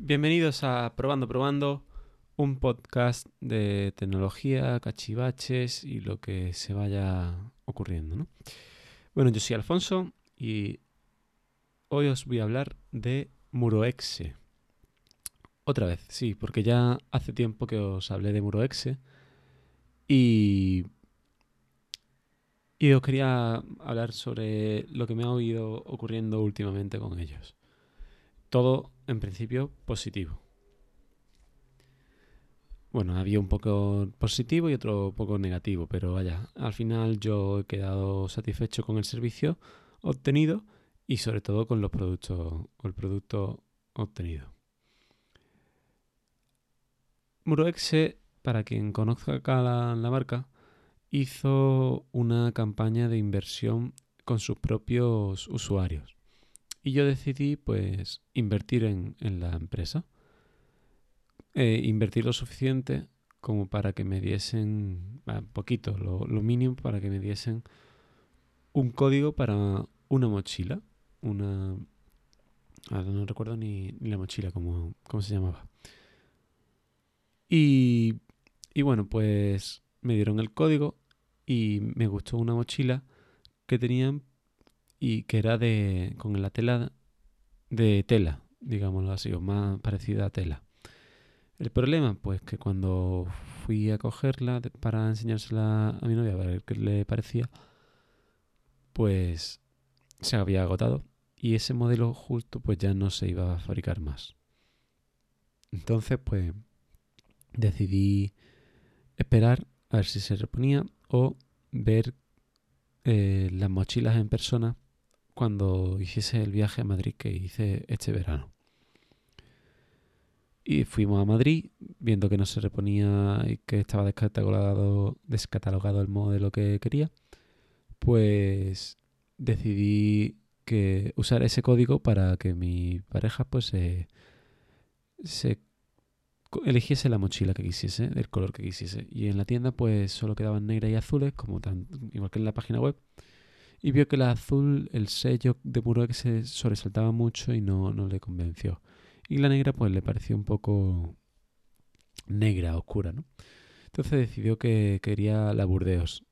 Bienvenidos a Probando Probando, un podcast de tecnología, cachivaches y lo que se vaya ocurriendo. ¿no? Bueno, yo soy Alfonso y hoy os voy a hablar de Muroexe. Otra vez, sí, porque ya hace tiempo que os hablé de Muroexe y, y os quería hablar sobre lo que me ha ido ocurriendo últimamente con ellos. Todo en principio positivo. Bueno, había un poco positivo y otro poco negativo, pero vaya, al final yo he quedado satisfecho con el servicio obtenido y sobre todo con los productos, con el producto obtenido. Muroexe, para quien conozca acá la, la marca, hizo una campaña de inversión con sus propios usuarios. Y yo decidí pues invertir en, la empresa. Eh, invertir lo suficiente como para que me diesen, un poquito, lo, mínimo para que me diesen un código para una mochila. Una... no recuerdo ni, la mochila, como cómo se llamaba. Y, y bueno, pues me dieron el código y me gustó una mochila que tenían y que era de con la tela de tela, digámoslo así, o más parecida a tela. El problema, pues que cuando fui a cogerla para enseñársela a mi novia a ver qué le parecía, pues se había agotado y ese modelo justo pues ya no se iba a fabricar más. Entonces, pues decidí esperar a ver si se reponía o ver eh, las mochilas en persona cuando hiciese el viaje a Madrid que hice este verano. Y fuimos a Madrid, viendo que no se reponía y que estaba descatalogado, descatalogado el modelo que quería, pues decidí que usar ese código para que mi pareja pues se, eligiese la mochila que quisiese, del color que quisiese. Y en la tienda pues solo quedaban negras y azules, como tan, igual que en la página web y vio que la azul, el sello de Muroex se sobresaltaba mucho y no, no le convenció. Y la negra pues le pareció un poco negra, oscura, ¿no? Entonces decidió que quería la Burdeos,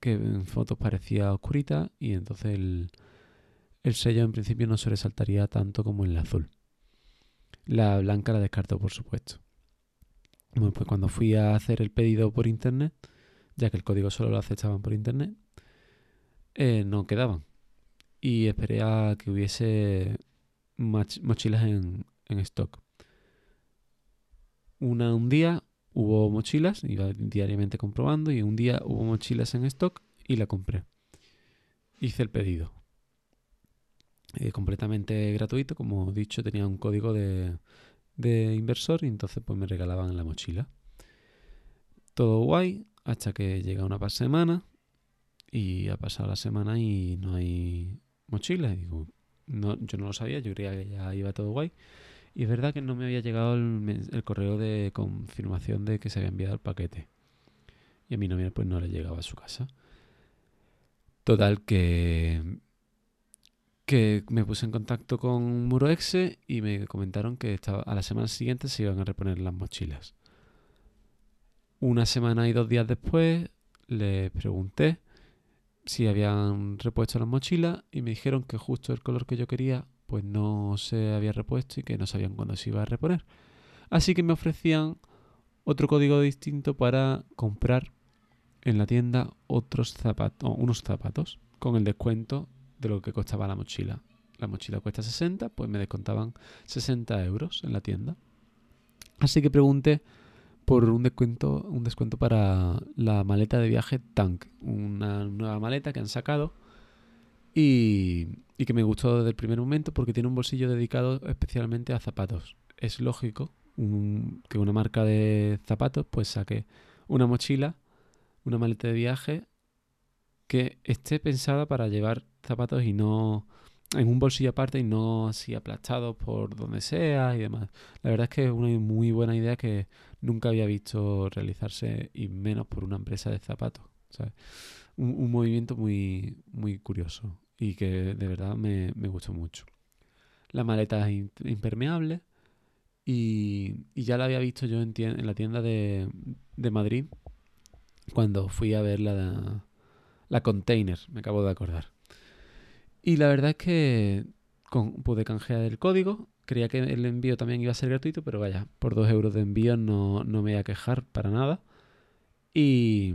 que en fotos parecía oscurita y entonces el, el sello en principio no sobresaltaría tanto como en la azul. La blanca la descartó, por supuesto. Bueno, pues cuando fui a hacer el pedido por internet, ya que el código solo lo aceptaban por internet, eh, no quedaban. Y esperé a que hubiese mochilas en, stock. Una, un día hubo mochilas, iba diariamente comprobando, y un día hubo mochilas en stock y la compré. Hice el pedido. Eh, completamente gratuito, como he dicho, tenía un código de, de inversor y entonces pues me regalaban la mochila. Todo guay, hasta que llega una semana y ha pasado la semana y no hay mochila. digo, no, yo no lo sabía, yo creía que ya iba todo guay. Y es verdad que no me había llegado el, correo de confirmación de que se había enviado el paquete. Y a mi novia pues no le llegaba a su casa. Total que que me puse en contacto con Muroexe y me comentaron que a la semana siguiente se iban a reponer las mochilas. Una semana y dos días después le pregunté si habían repuesto las mochilas y me dijeron que justo el color que yo quería pues no se había repuesto y que no sabían cuándo se iba a reponer. Así que me ofrecían otro código distinto para comprar en la tienda otros zapatos, unos zapatos con el descuento de lo que costaba la mochila. La mochila cuesta 60, pues me descontaban 60 euros en la tienda. Así que pregunté por un descuento, un descuento para la maleta de viaje Tank, una nueva maleta que han sacado y, que me gustó desde el primer momento porque tiene un bolsillo dedicado especialmente a zapatos. Es lógico que una marca de zapatos pues saque una mochila, una maleta de viaje que esté pensada para llevar zapatos y no en un bolsillo aparte y no así aplastado por donde sea y demás. La verdad es que es una muy buena idea que nunca había visto realizarse y menos por una empresa de zapatos. Un, movimiento muy, muy curioso y que de verdad me, gustó mucho. La maleta es impermeable Y, ya la había visto yo en, en la tienda de, de, Madrid cuando fui a ver la, la container, me acabo de acordar. Y la verdad es que pude canjear el código. Creía que el envío también iba a ser gratuito, pero vaya, por dos euros de envío no, no me voy a quejar para nada. Y,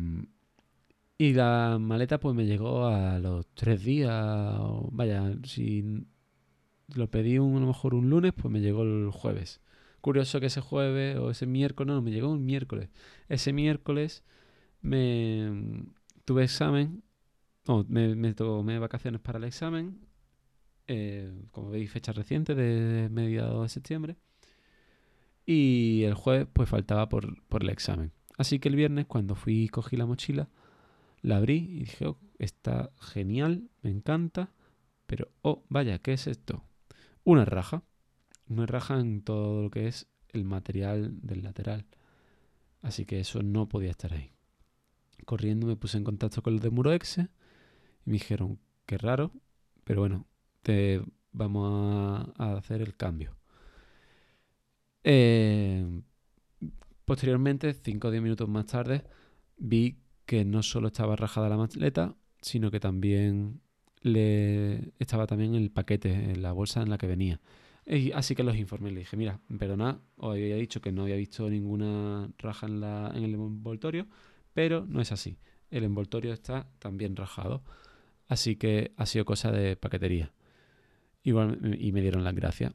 y la maleta pues me llegó a los tres días. vaya, si lo pedí un, a lo mejor un lunes, pues me llegó el jueves. Curioso que ese jueves o ese miércoles, no, me llegó un miércoles. Ese miércoles me tuve examen, me, me tomé vacaciones para el examen. Eh, como veis, fecha reciente de mediados de septiembre. Y el jueves, pues faltaba por, por el examen. Así que el viernes, cuando fui y cogí la mochila, la abrí y dije, oh, está genial, me encanta. Pero, oh, vaya, ¿qué es esto? Una raja. Una raja en todo lo que es el material del lateral. Así que eso no podía estar ahí. Corriendo me puse en contacto con los de Muroexe me dijeron, qué raro, pero bueno, te vamos a, hacer el cambio. Eh, posteriormente, 5 o 10 minutos más tarde, vi que no solo estaba rajada la maleta, sino que también le estaba también el paquete, en la bolsa en la que venía. Y así que los informé, le dije, mira, perdona, os había dicho que no había visto ninguna raja en, la, en el envoltorio, pero no es así. El envoltorio está también rajado. Así que ha sido cosa de paquetería. Igual, y me dieron las gracias.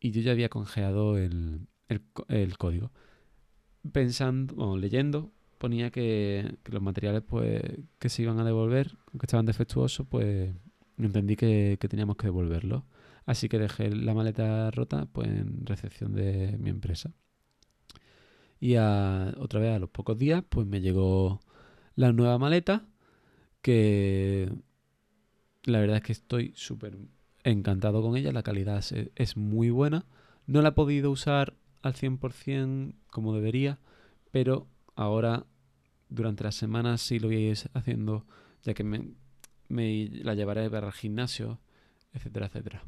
Y yo ya había congelado el, el, código. Pensando, o leyendo, ponía que, que, los materiales pues que se iban a devolver, que estaban defectuosos, pues entendí que, teníamos que devolverlo. Así que dejé la maleta rota pues, en recepción de mi empresa. Y otra vez a los pocos días pues me llegó la nueva maleta que la verdad es que estoy súper encantado con ella. La calidad es, muy buena. No la he podido usar al 100% como debería, pero ahora durante las semanas sí lo voy a ir haciendo ya que me, me la llevaré para el gimnasio, etcétera, etcétera.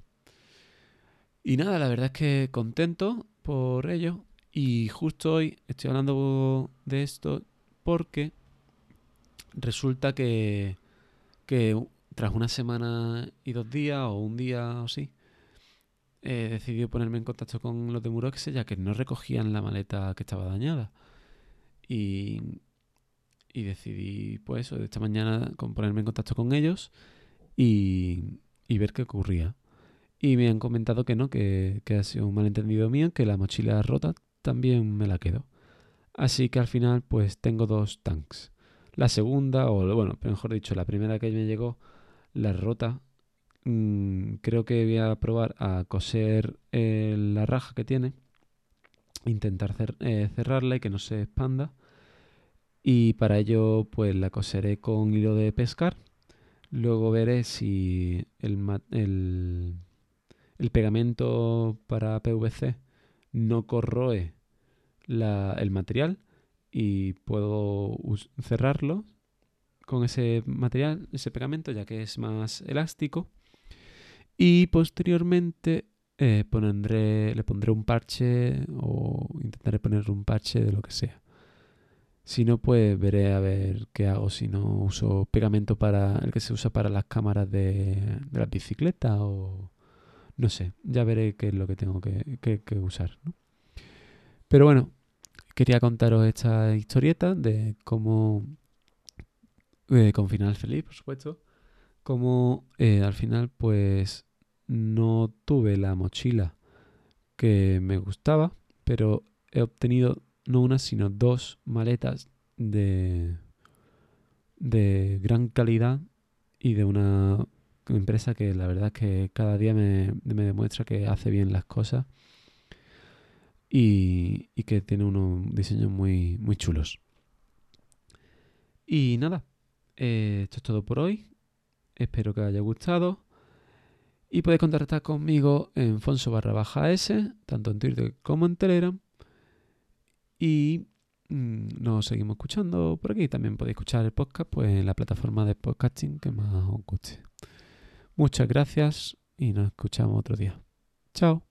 Y nada, la verdad es que contento por ello. Y justo hoy estoy hablando de esto porque resulta que, que tras una semana y dos días o un día o así, he decidido ponerme en contacto con los de Muroxe ya que no recogían la maleta que estaba dañada. Y, y decidí, pues esta mañana con ponerme en contacto con ellos y, y, ver qué ocurría. Y me han comentado que no, que, que ha sido un malentendido mío, que la mochila rota también me la quedo. Así que al final, pues tengo dos tanks. La segunda, o bueno, mejor dicho, la primera que me llegó, la rota. Mm, creo que voy a probar a coser eh, la raja que tiene. Intentar eh, cerrarla y que no se expanda y para ello pues la coseré con hilo de pescar. Luego veré si el, el, el pegamento para PVC no corroe la, el material y puedo cerrarlo con ese material, ese pegamento, ya que es más elástico. Y posteriormente eh, pondré, le pondré un parche o intentaré poner un parche de lo que sea. Si no, pues veré a ver qué hago. Si no uso pegamento para el que se usa para las cámaras de, de la bicicleta o no sé. Ya veré qué es lo que tengo que, que, usar. Pero bueno, quería contaros esta historieta de cómo, eh, con final feliz, por supuesto, cómo eh, al final pues no tuve la mochila que me gustaba, pero he obtenido no una, sino dos maletas de, de gran calidad y de una empresa que la verdad es que cada día me, demuestra que hace bien las cosas y, y, que tiene unos diseños muy, muy chulos. Y nada, eh, esto es todo por hoy. Espero que os haya gustado. Y podéis contactar conmigo en Fonso barra baja S, tanto en Twitter como en Telegram. Y mm, nos seguimos escuchando por aquí. También podéis escuchar el podcast pues, en la plataforma de podcasting que más os guste. Muchas gracias y nos escuchamos otro día. Chao.